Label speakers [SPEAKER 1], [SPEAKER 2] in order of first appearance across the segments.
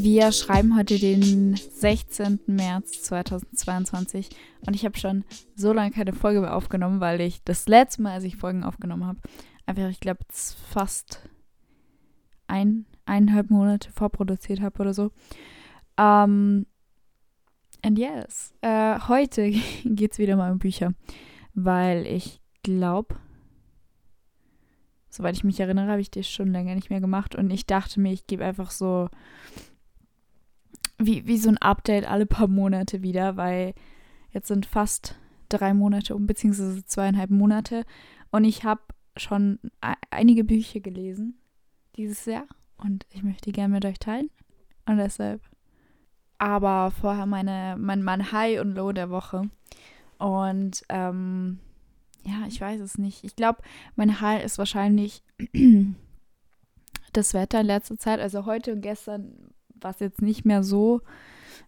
[SPEAKER 1] Wir schreiben heute den 16. März 2022 und ich habe schon so lange keine Folge mehr aufgenommen, weil ich das letzte Mal, als ich Folgen aufgenommen habe, einfach, ich glaube, fast ein, eineinhalb Monate vorproduziert habe oder so. Um, ähm, and yes, äh, heute geht es wieder mal um Bücher, weil ich glaube, soweit ich mich erinnere, habe ich das schon länger nicht mehr gemacht und ich dachte mir, ich gebe einfach so wie, wie so ein Update alle paar Monate wieder, weil jetzt sind fast drei Monate um, beziehungsweise zweieinhalb Monate. Und ich habe schon einige Bücher gelesen dieses Jahr und ich möchte die gerne mit euch teilen. Und deshalb. Aber vorher meine, mein, mein High und Low der Woche. Und ähm, ja, ich weiß es nicht. Ich glaube, mein High ist wahrscheinlich das Wetter in letzter Zeit. Also heute und gestern war es jetzt nicht mehr so,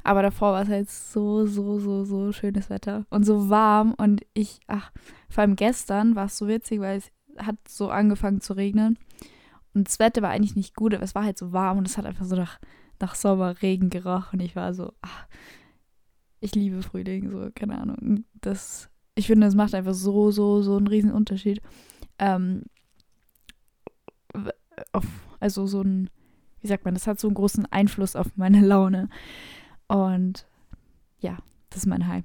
[SPEAKER 1] aber davor war es halt so, so, so, so schönes Wetter und so warm. Und ich, ach, vor allem gestern war es so witzig, weil es hat so angefangen zu regnen. Und das Wetter war eigentlich nicht gut, aber es war halt so warm und es hat einfach so nach, nach Sommerregen gerochen. Und ich war so, ach, ich liebe Frühling, so, keine Ahnung. Das, ich finde, das macht einfach so, so, so einen riesen Unterschied. Ähm, also so ein wie sagt man, das hat so einen großen Einfluss auf meine Laune. Und ja, das ist mein High.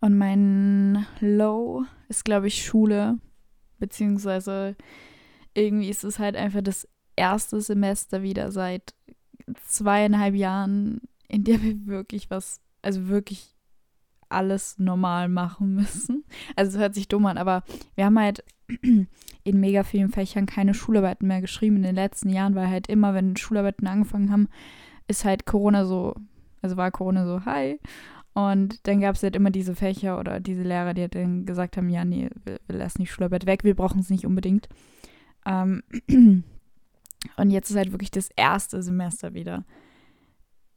[SPEAKER 1] Und mein Low ist, glaube ich, Schule. Beziehungsweise irgendwie ist es halt einfach das erste Semester wieder seit zweieinhalb Jahren, in der wir wirklich was, also wirklich alles normal machen müssen. Also es hört sich dumm an, aber wir haben halt in mega vielen Fächern keine Schularbeiten mehr geschrieben in den letzten Jahren, weil halt immer, wenn Schularbeiten angefangen haben, ist halt Corona so, also war Corona so, hi. Und dann gab es halt immer diese Fächer oder diese Lehrer, die halt dann gesagt haben, ja, nee, wir, wir lassen die Schularbeit weg, wir brauchen es nicht unbedingt. Ähm, und jetzt ist halt wirklich das erste Semester wieder,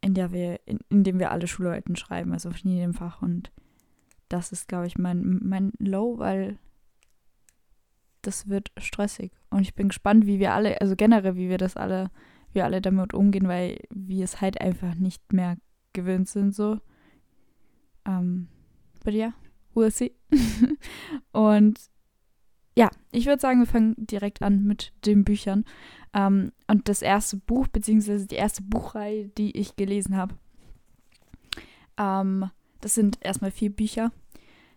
[SPEAKER 1] in der wir, in, in dem wir alle Schularbeiten schreiben, also auf jedem Fach. Und das ist, glaube ich, mein, mein Low, weil das wird stressig. Und ich bin gespannt, wie wir alle, also generell, wie wir das alle, wir alle damit umgehen, weil wir es halt einfach nicht mehr gewöhnt sind, so. Ähm, but yeah, we'll see. und ja, ich würde sagen, wir fangen direkt an mit den Büchern. Ähm, und das erste Buch, beziehungsweise die erste Buchreihe, die ich gelesen habe, ähm, das sind erstmal vier Bücher.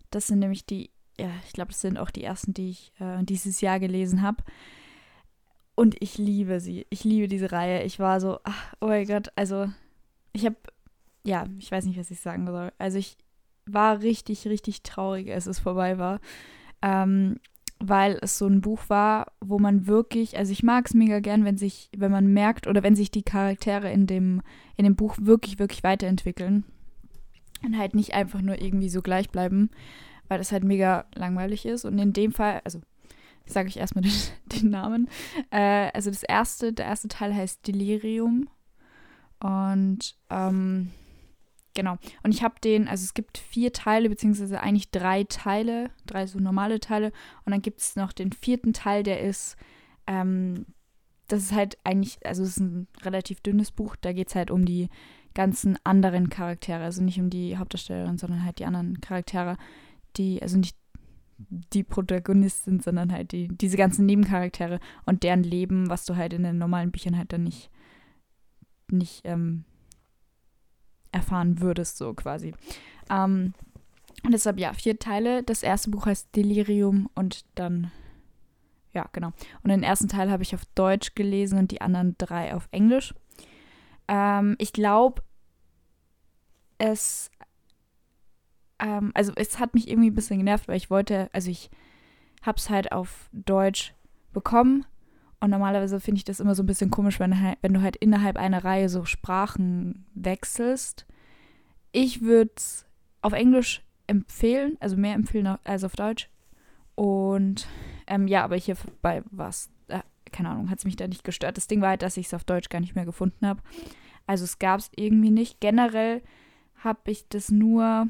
[SPEAKER 1] Das sind nämlich die ja, ich glaube, das sind auch die ersten, die ich äh, dieses Jahr gelesen habe. Und ich liebe sie. Ich liebe diese Reihe. Ich war so, ach, oh mein Gott, also ich habe, ja, ich weiß nicht, was ich sagen soll. Also ich war richtig, richtig traurig, als es vorbei war. Ähm, weil es so ein Buch war, wo man wirklich, also ich mag es mega gern, wenn sich, wenn man merkt oder wenn sich die Charaktere in dem, in dem Buch wirklich, wirklich weiterentwickeln und halt nicht einfach nur irgendwie so gleich bleiben weil das halt mega langweilig ist. Und in dem Fall, also sage ich erstmal den, den Namen. Äh, also das erste, der erste Teil heißt Delirium. Und ähm, genau. Und ich habe den, also es gibt vier Teile, beziehungsweise eigentlich drei Teile, drei so normale Teile. Und dann gibt es noch den vierten Teil, der ist, ähm, das ist halt eigentlich, also es ist ein relativ dünnes Buch, da geht es halt um die ganzen anderen Charaktere, also nicht um die Hauptdarstellerin, sondern halt die anderen Charaktere, die, also nicht die Protagonistin, sondern halt die, diese ganzen Nebencharaktere und deren Leben, was du halt in den normalen Büchern halt dann nicht, nicht ähm, erfahren würdest, so quasi. Ähm, und deshalb, ja, vier Teile. Das erste Buch heißt Delirium und dann, ja, genau. Und den ersten Teil habe ich auf Deutsch gelesen und die anderen drei auf Englisch. Ähm, ich glaube, es ähm, also es hat mich irgendwie ein bisschen genervt, weil ich wollte, also ich habe es halt auf Deutsch bekommen und normalerweise finde ich das immer so ein bisschen komisch, wenn, wenn du halt innerhalb einer Reihe so Sprachen wechselst. Ich würde es auf Englisch empfehlen, also mehr empfehlen als auf Deutsch. Und ähm, ja, aber hier bei was, äh, keine Ahnung, hat es mich da nicht gestört. Das Ding war halt, dass ich es auf Deutsch gar nicht mehr gefunden habe. Also es gab es irgendwie nicht. Generell habe ich das nur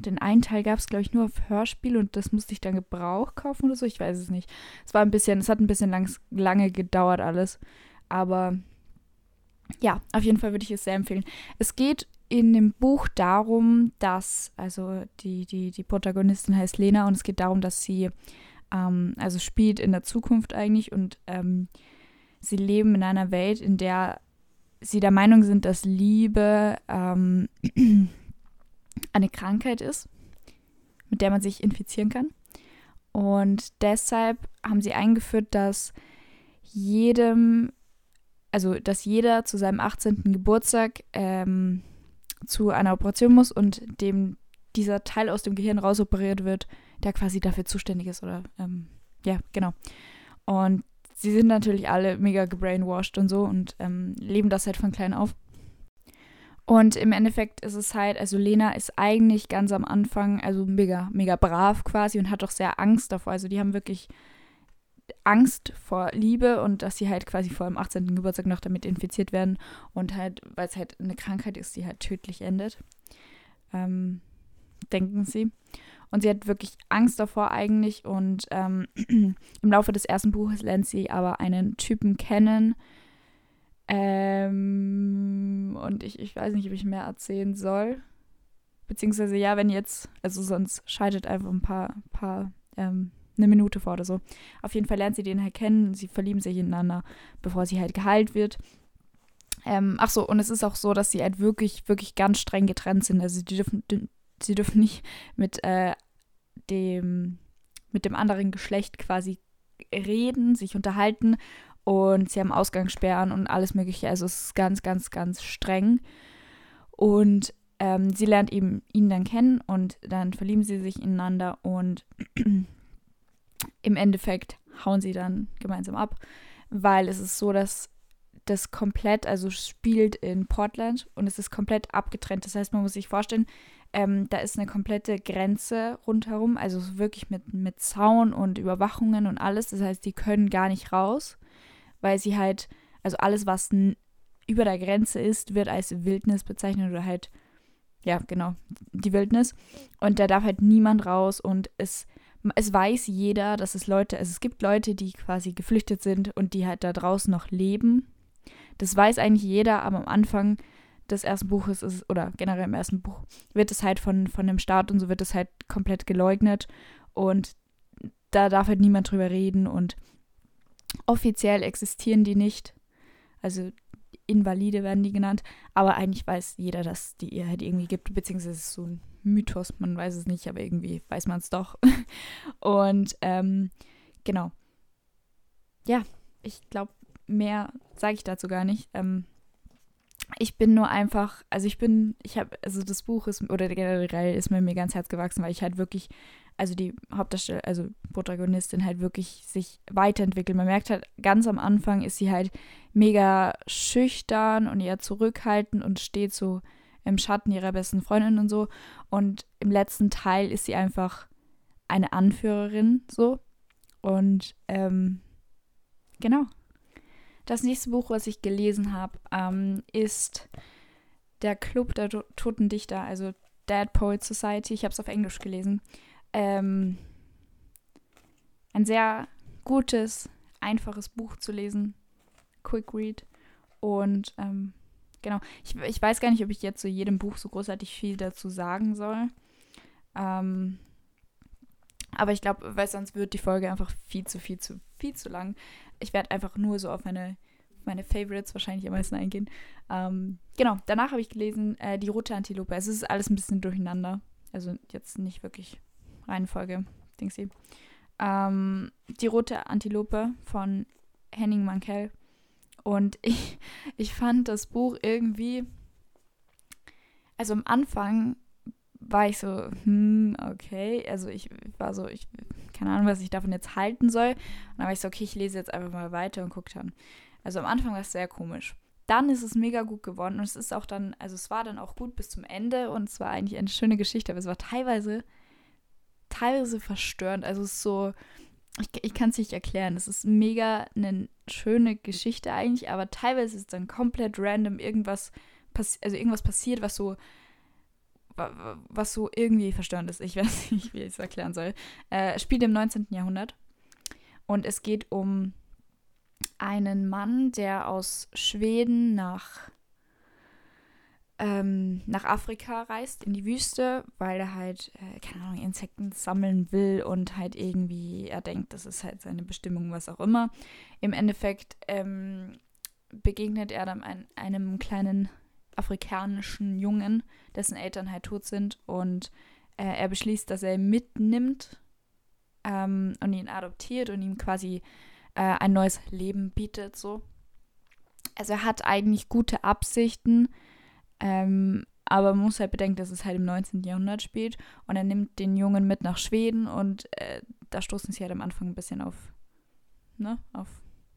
[SPEAKER 1] den einen Teil gab es, glaube ich, nur auf Hörspiel und das musste ich dann Gebrauch kaufen oder so. Ich weiß es nicht. Es war ein bisschen, es hat ein bisschen lang, lange gedauert alles. Aber ja, auf jeden Fall würde ich es sehr empfehlen. Es geht in dem Buch darum, dass, also die, die, die Protagonistin heißt Lena und es geht darum, dass sie, ähm, also spielt in der Zukunft eigentlich und ähm, sie leben in einer Welt, in der sie der Meinung sind, dass Liebe ähm, eine Krankheit ist, mit der man sich infizieren kann. Und deshalb haben sie eingeführt, dass jedem, also dass jeder zu seinem 18. Geburtstag ähm, zu einer Operation muss und dem dieser Teil aus dem Gehirn rausoperiert wird, der quasi dafür zuständig ist oder ähm, ja, genau. Und sie sind natürlich alle mega gebrainwashed und so und ähm, leben das halt von klein auf. Und im Endeffekt ist es halt, also Lena ist eigentlich ganz am Anfang, also mega, mega brav quasi und hat auch sehr Angst davor. Also die haben wirklich Angst vor Liebe und dass sie halt quasi vor dem 18. Geburtstag noch damit infiziert werden und halt, weil es halt eine Krankheit ist, die halt tödlich endet. Ähm, denken sie. Und sie hat wirklich Angst davor eigentlich. Und ähm, im Laufe des ersten Buches lernt sie aber einen Typen kennen. Ähm, und ich, ich weiß nicht, ob ich mehr erzählen soll. Beziehungsweise ja, wenn jetzt, also sonst scheidet einfach ein paar, paar ähm, eine Minute vor oder so. Auf jeden Fall lernt sie den halt kennen. Sie verlieben sich ineinander, bevor sie halt geheilt wird. Ähm, ach so, und es ist auch so, dass sie halt wirklich, wirklich ganz streng getrennt sind. Also die dürfen, sie dürfen nicht mit äh, dem, mit dem anderen Geschlecht quasi reden, sich unterhalten und sie haben Ausgangssperren und alles Mögliche. Also es ist ganz, ganz, ganz streng. Und ähm, sie lernt eben ihn dann kennen und dann verlieben sie sich ineinander und im Endeffekt hauen sie dann gemeinsam ab, weil es ist so, dass das komplett, also spielt in Portland und es ist komplett abgetrennt. Das heißt, man muss sich vorstellen, ähm, da ist eine komplette Grenze rundherum, also wirklich mit, mit Zaun und Überwachungen und alles. Das heißt, die können gar nicht raus, weil sie halt, also alles, was über der Grenze ist, wird als Wildnis bezeichnet oder halt, ja, genau, die Wildnis. Und da darf halt niemand raus und es, es weiß jeder, dass es Leute, also es gibt Leute, die quasi geflüchtet sind und die halt da draußen noch leben. Das weiß eigentlich jeder, aber am Anfang des ersten Buches ist, oder generell im ersten Buch, wird es halt von, von dem Staat und so wird es halt komplett geleugnet und da darf halt niemand drüber reden und offiziell existieren die nicht. Also Invalide werden die genannt, aber eigentlich weiß jeder, dass die ihr halt irgendwie gibt, beziehungsweise es ist so ein Mythos, man weiß es nicht, aber irgendwie weiß man es doch. und ähm, genau. Ja, ich glaube, mehr sage ich dazu gar nicht. Ähm, ich bin nur einfach, also ich bin, ich habe, also das Buch ist, oder generell ist mir mir ganz Herz gewachsen, weil ich halt wirklich, also die Hauptdarstellerin, also Protagonistin halt wirklich sich weiterentwickelt. Man merkt halt, ganz am Anfang ist sie halt mega schüchtern und eher zurückhaltend und steht so im Schatten ihrer besten Freundin und so. Und im letzten Teil ist sie einfach eine Anführerin so. Und ähm, genau, das nächste Buch, was ich gelesen habe, ähm, ist Der Club der Toten Dichter, also Dead Poet Society. Ich habe es auf Englisch gelesen. Ähm, ein sehr gutes, einfaches Buch zu lesen. Quick Read. Und ähm, genau, ich, ich weiß gar nicht, ob ich jetzt zu jedem Buch so großartig viel dazu sagen soll. Ähm, aber ich glaube, weil sonst wird die Folge einfach viel zu, viel zu, viel zu lang ich werde einfach nur so auf meine, meine Favorites wahrscheinlich am meisten eingehen. Ähm, genau, danach habe ich gelesen äh, Die rote Antilope. Es ist alles ein bisschen durcheinander. Also jetzt nicht wirklich Reihenfolge, Dingsy. Ähm, die rote Antilope von Henning Mankell. Und ich, ich fand das Buch irgendwie, also am Anfang war ich so, hm, okay. Also ich war so, ich keine Ahnung, was ich davon jetzt halten soll. Und dann war ich so, okay, ich lese jetzt einfach mal weiter und gucke dann. Also am Anfang war es sehr komisch. Dann ist es mega gut geworden und es ist auch dann, also es war dann auch gut bis zum Ende und es war eigentlich eine schöne Geschichte, aber es war teilweise, teilweise verstörend. Also es ist so, ich, ich kann es nicht erklären. Es ist mega eine schöne Geschichte eigentlich, aber teilweise ist dann komplett random irgendwas, also irgendwas passiert, was so was so irgendwie verstörend ist. Ich weiß nicht, wie ich es erklären soll. Äh, spielt im 19. Jahrhundert. Und es geht um einen Mann, der aus Schweden nach, ähm, nach Afrika reist, in die Wüste, weil er halt, äh, keine Ahnung, Insekten sammeln will und halt irgendwie, er denkt, das ist halt seine Bestimmung, was auch immer. Im Endeffekt ähm, begegnet er dann ein, einem kleinen afrikanischen Jungen, dessen Eltern halt tot sind und äh, er beschließt, dass er ihn mitnimmt ähm, und ihn adoptiert und ihm quasi äh, ein neues Leben bietet, so. Also er hat eigentlich gute Absichten, ähm, aber man muss halt bedenken, dass es halt im 19. Jahrhundert spielt und er nimmt den Jungen mit nach Schweden und äh, da stoßen sie halt am Anfang ein bisschen auf, ne, auf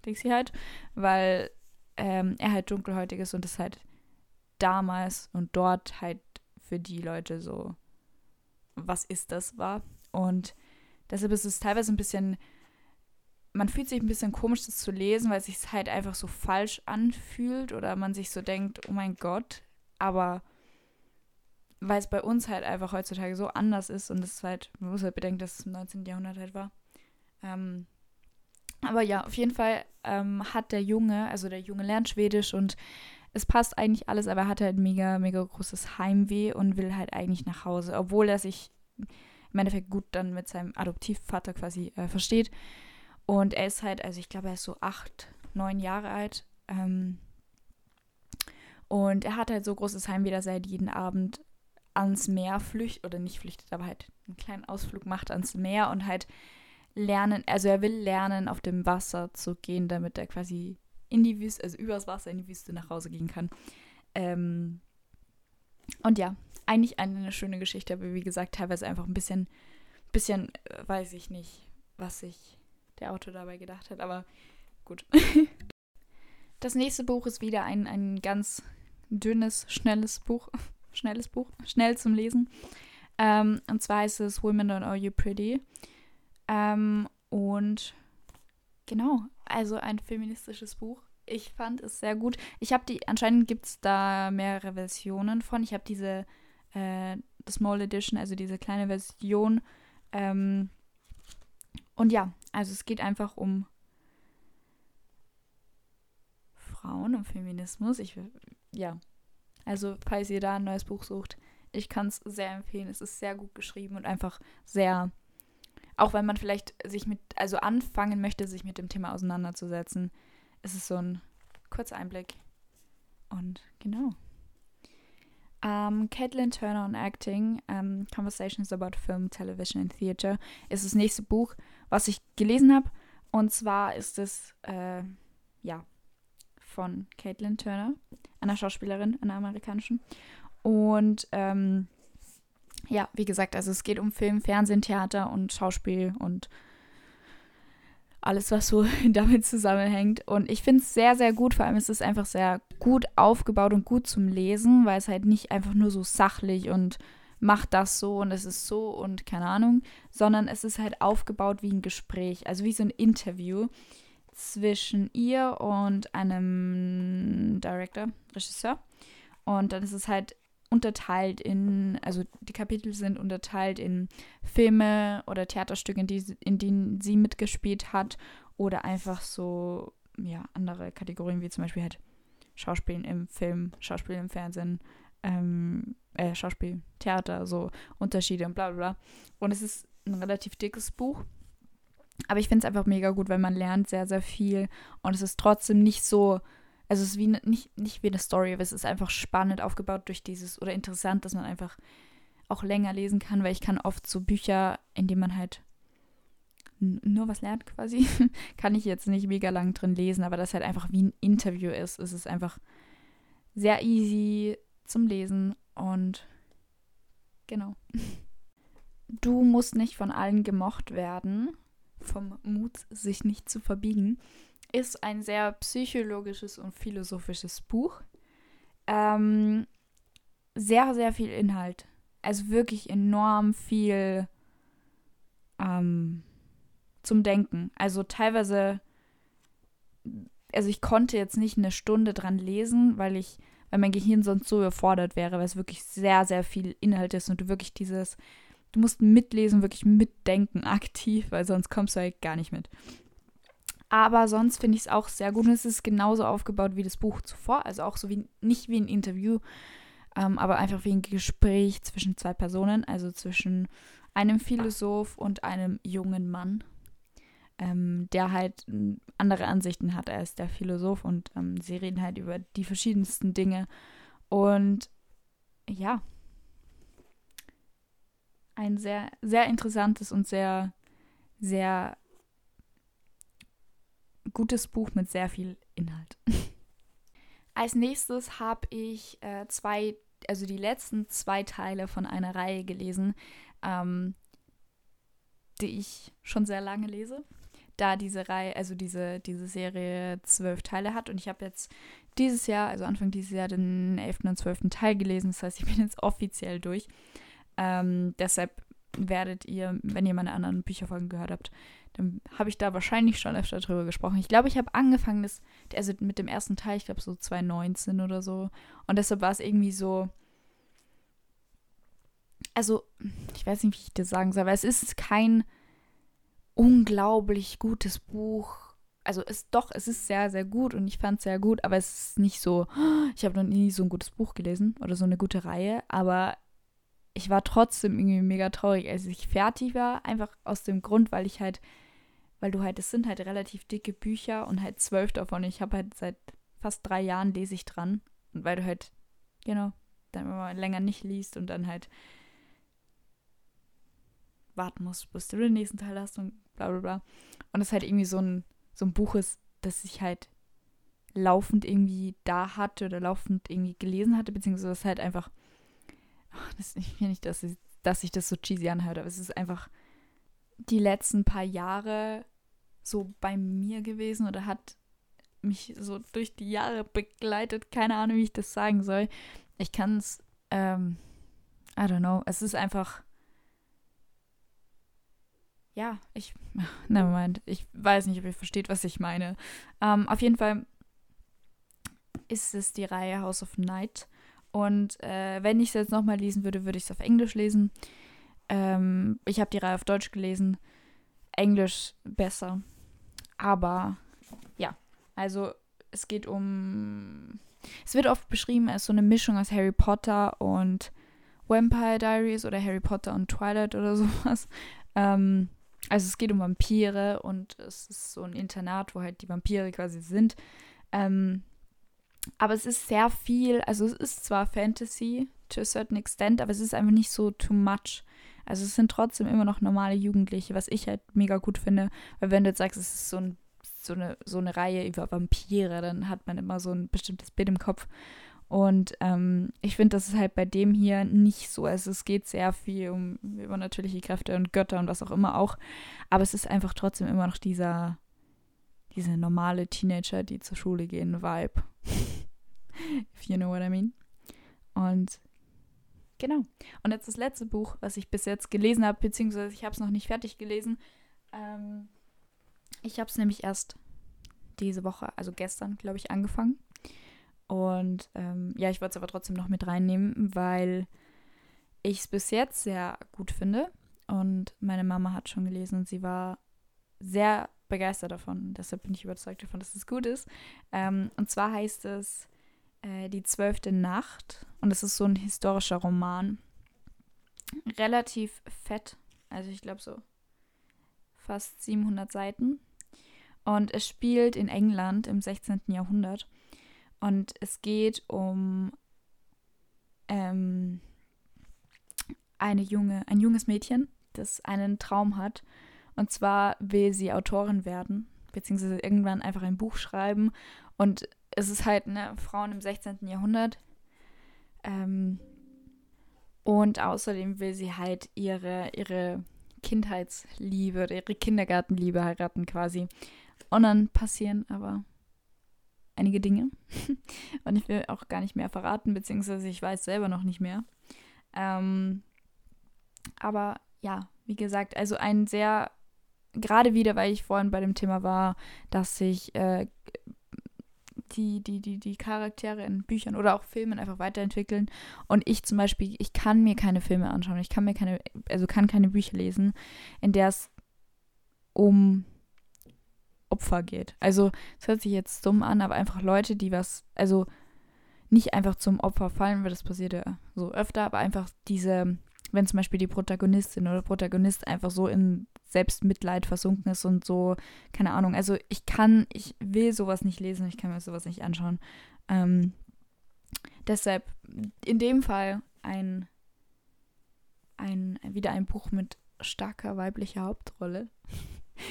[SPEAKER 1] Dixie halt, weil ähm, er halt dunkelhäutig ist und es halt damals und dort halt für die Leute so, was ist das war. Und deshalb ist es teilweise ein bisschen, man fühlt sich ein bisschen komisch, das zu lesen, weil es sich halt einfach so falsch anfühlt oder man sich so denkt, oh mein Gott, aber weil es bei uns halt einfach heutzutage so anders ist und es halt, man muss halt bedenken, dass es im 19. Jahrhundert halt war. Ähm, aber ja, auf jeden Fall ähm, hat der Junge, also der Junge lernt Schwedisch und es passt eigentlich alles, aber er hat halt mega, mega großes Heimweh und will halt eigentlich nach Hause, obwohl er sich im Endeffekt gut dann mit seinem Adoptivvater quasi äh, versteht. Und er ist halt, also ich glaube, er ist so acht, neun Jahre alt. Ähm, und er hat halt so großes Heimweh, dass er halt jeden Abend ans Meer flüchtet, oder nicht flüchtet, aber halt einen kleinen Ausflug macht ans Meer und halt lernen, also er will lernen, auf dem Wasser zu gehen, damit er quasi in die Wüste, also übers Wasser in die Wüste nach Hause gehen kann. Ähm, und ja, eigentlich eine schöne Geschichte, aber wie gesagt, teilweise einfach ein bisschen, bisschen, äh, weiß ich nicht, was sich der Autor dabei gedacht hat, aber gut. Das nächste Buch ist wieder ein, ein ganz dünnes, schnelles Buch. Schnelles Buch, schnell zum Lesen. Ähm, und zwar heißt es Women Don't Are You Pretty. Ähm, und genau, also ein feministisches Buch. Ich fand es sehr gut. Ich habe die, anscheinend gibt es da mehrere Versionen von. Ich habe diese äh, Small Edition, also diese kleine Version. Ähm, und ja, also es geht einfach um Frauen und Feminismus. Ich ja, also falls ihr da ein neues Buch sucht, ich kann es sehr empfehlen. Es ist sehr gut geschrieben und einfach sehr auch wenn man vielleicht sich mit, also anfangen möchte, sich mit dem Thema auseinanderzusetzen, ist es so ein kurzer Einblick. Und genau. Um, ähm, Caitlin Turner on Acting, um, ähm, Conversations about Film, Television and Theater, ist das nächste Buch, was ich gelesen habe. Und zwar ist es, äh, ja, von Caitlin Turner, einer Schauspielerin, einer amerikanischen. Und ähm, ja, wie gesagt, also es geht um Film, Fernsehen, Theater und Schauspiel und alles, was so damit zusammenhängt. Und ich finde es sehr, sehr gut. Vor allem ist es einfach sehr gut aufgebaut und gut zum Lesen, weil es halt nicht einfach nur so sachlich und macht das so und es ist so und keine Ahnung, sondern es ist halt aufgebaut wie ein Gespräch, also wie so ein Interview zwischen ihr und einem Director, Regisseur. Und dann ist es halt unterteilt in, also die Kapitel sind unterteilt in Filme oder Theaterstücke, in, die, in denen sie mitgespielt hat oder einfach so, ja, andere Kategorien wie zum Beispiel halt Schauspielen im Film, Schauspiel im Fernsehen, ähm, äh, Schauspiel, Theater, so Unterschiede und bla bla bla. Und es ist ein relativ dickes Buch. Aber ich finde es einfach mega gut, weil man lernt sehr, sehr viel und es ist trotzdem nicht so also es ist wie ne, nicht, nicht wie eine Story, aber es ist einfach spannend aufgebaut durch dieses oder interessant, dass man einfach auch länger lesen kann, weil ich kann oft so Bücher, in denen man halt nur was lernt quasi, kann ich jetzt nicht mega lang drin lesen, aber das halt einfach wie ein Interview ist. Es ist einfach sehr easy zum Lesen und genau. Du musst nicht von allen gemocht werden, vom Mut, sich nicht zu verbiegen ist ein sehr psychologisches und philosophisches Buch. Ähm, sehr, sehr viel Inhalt. Also wirklich enorm viel ähm, zum Denken. Also teilweise, also ich konnte jetzt nicht eine Stunde dran lesen, weil ich, weil mein Gehirn sonst so überfordert wäre, weil es wirklich sehr, sehr viel Inhalt ist und du wirklich dieses, du musst mitlesen, wirklich mitdenken aktiv, weil sonst kommst du halt gar nicht mit. Aber sonst finde ich es auch sehr gut und es ist genauso aufgebaut wie das Buch zuvor, also auch so wie, nicht wie ein Interview, ähm, aber einfach wie ein Gespräch zwischen zwei Personen, also zwischen einem Philosoph und einem jungen Mann, ähm, der halt andere Ansichten hat als der Philosoph und ähm, sie reden halt über die verschiedensten Dinge. Und ja, ein sehr, sehr interessantes und sehr, sehr gutes Buch mit sehr viel Inhalt. Als nächstes habe ich äh, zwei, also die letzten zwei Teile von einer Reihe gelesen, ähm, die ich schon sehr lange lese. Da diese Reihe, also diese, diese Serie zwölf Teile hat. Und ich habe jetzt dieses Jahr, also Anfang dieses Jahr, den elften und zwölften Teil gelesen. Das heißt, ich bin jetzt offiziell durch. Ähm, deshalb werdet ihr, wenn ihr meine anderen Bücherfolgen gehört habt, dann habe ich da wahrscheinlich schon öfter drüber gesprochen. Ich glaube, ich habe angefangen, das, also mit dem ersten Teil, ich glaube so 2019 oder so. Und deshalb war es irgendwie so. Also, ich weiß nicht, wie ich das sagen soll, aber es ist kein unglaublich gutes Buch. Also es doch, es ist sehr, sehr gut und ich fand es sehr gut, aber es ist nicht so, ich habe noch nie so ein gutes Buch gelesen oder so eine gute Reihe, aber ich war trotzdem irgendwie mega traurig, als ich fertig war, einfach aus dem Grund, weil ich halt weil du halt, es sind halt relativ dicke Bücher und halt zwölf davon. Ich habe halt seit fast drei Jahren lese ich dran. Und weil du halt, genau, dann immer länger nicht liest und dann halt warten musst, bis du den nächsten Teil hast und bla bla bla. Und es halt irgendwie so ein, so ein Buch ist, das ich halt laufend irgendwie da hatte oder laufend irgendwie gelesen hatte, beziehungsweise das halt einfach, ach, das, ich will nicht, dass, ich, dass sich das so cheesy anhört, aber es ist einfach die letzten paar Jahre so bei mir gewesen oder hat mich so durch die Jahre begleitet. Keine Ahnung, wie ich das sagen soll. Ich kann es, ähm, I don't know. Es ist einfach, ja, ich, nevermind. Ich weiß nicht, ob ihr versteht, was ich meine. Ähm, auf jeden Fall ist es die Reihe House of Night. Und äh, wenn ich es jetzt nochmal lesen würde, würde ich es auf Englisch lesen. Ähm, ich habe die Reihe auf Deutsch gelesen. Englisch besser. Aber ja, also es geht um. Es wird oft beschrieben als so eine Mischung aus Harry Potter und Vampire Diaries oder Harry Potter und Twilight oder sowas. Ähm, also es geht um Vampire und es ist so ein Internat, wo halt die Vampire quasi sind. Ähm, aber es ist sehr viel, also es ist zwar Fantasy to a certain extent, aber es ist einfach nicht so too much. Also es sind trotzdem immer noch normale Jugendliche, was ich halt mega gut finde. Weil wenn du jetzt sagst, es ist so, ein, so, eine, so eine Reihe über Vampire, dann hat man immer so ein bestimmtes Bild im Kopf. Und ähm, ich finde, das ist halt bei dem hier nicht so. Also es geht sehr viel um übernatürliche Kräfte und Götter und was auch immer auch. Aber es ist einfach trotzdem immer noch dieser, diese normale Teenager, die zur Schule gehen, Vibe. If you know what I mean. Und Genau. Und jetzt das letzte Buch, was ich bis jetzt gelesen habe, beziehungsweise ich habe es noch nicht fertig gelesen. Ähm, ich habe es nämlich erst diese Woche, also gestern, glaube ich, angefangen. Und ähm, ja, ich wollte es aber trotzdem noch mit reinnehmen, weil ich es bis jetzt sehr gut finde. Und meine Mama hat schon gelesen und sie war sehr begeistert davon. Deshalb bin ich überzeugt davon, dass es gut ist. Ähm, und zwar heißt es äh, Die zwölfte Nacht. Und es ist so ein historischer Roman. Relativ fett. Also ich glaube so fast 700 Seiten. Und es spielt in England im 16. Jahrhundert. Und es geht um ähm, eine junge, ein junges Mädchen, das einen Traum hat. Und zwar will sie Autorin werden, beziehungsweise irgendwann einfach ein Buch schreiben. Und es ist halt ne, Frauen im 16. Jahrhundert. Ähm, und außerdem will sie halt ihre, ihre Kindheitsliebe oder ihre Kindergartenliebe heiraten quasi. Und dann passieren aber einige Dinge. und ich will auch gar nicht mehr verraten, beziehungsweise ich weiß selber noch nicht mehr. Ähm, aber ja, wie gesagt, also ein sehr, gerade wieder, weil ich vorhin bei dem Thema war, dass sich äh, die, die, die, die Charaktere in Büchern oder auch Filmen einfach weiterentwickeln. Und ich zum Beispiel, ich kann mir keine Filme anschauen, ich kann mir keine, also kann keine Bücher lesen, in der es um Opfer geht. Also es hört sich jetzt dumm an, aber einfach Leute, die was, also nicht einfach zum Opfer fallen, weil das passiert ja so öfter, aber einfach diese, wenn zum Beispiel die Protagonistin oder Protagonist einfach so in Selbstmitleid versunken ist und so, keine Ahnung. Also ich kann, ich will sowas nicht lesen, ich kann mir sowas nicht anschauen. Ähm, deshalb in dem Fall ein, ein, wieder ein Buch mit starker weiblicher Hauptrolle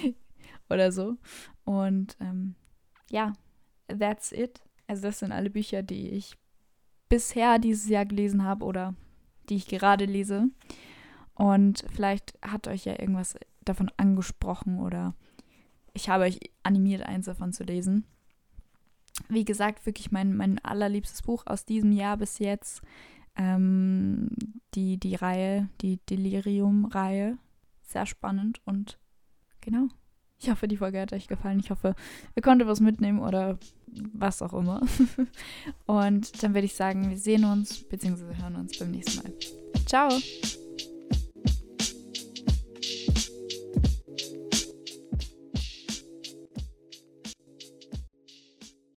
[SPEAKER 1] oder so. Und ähm, ja, that's it. Also das sind alle Bücher, die ich bisher dieses Jahr gelesen habe oder die ich gerade lese. Und vielleicht hat euch ja irgendwas davon angesprochen oder ich habe euch animiert, eins davon zu lesen. Wie gesagt, wirklich mein, mein allerliebstes Buch aus diesem Jahr bis jetzt. Ähm, die, die Reihe, die Delirium-Reihe. Sehr spannend und genau. Ich hoffe, die Folge hat euch gefallen. Ich hoffe, ihr konntet was mitnehmen oder was auch immer. Und dann würde ich sagen, wir sehen uns bzw. hören uns beim nächsten Mal. Ciao!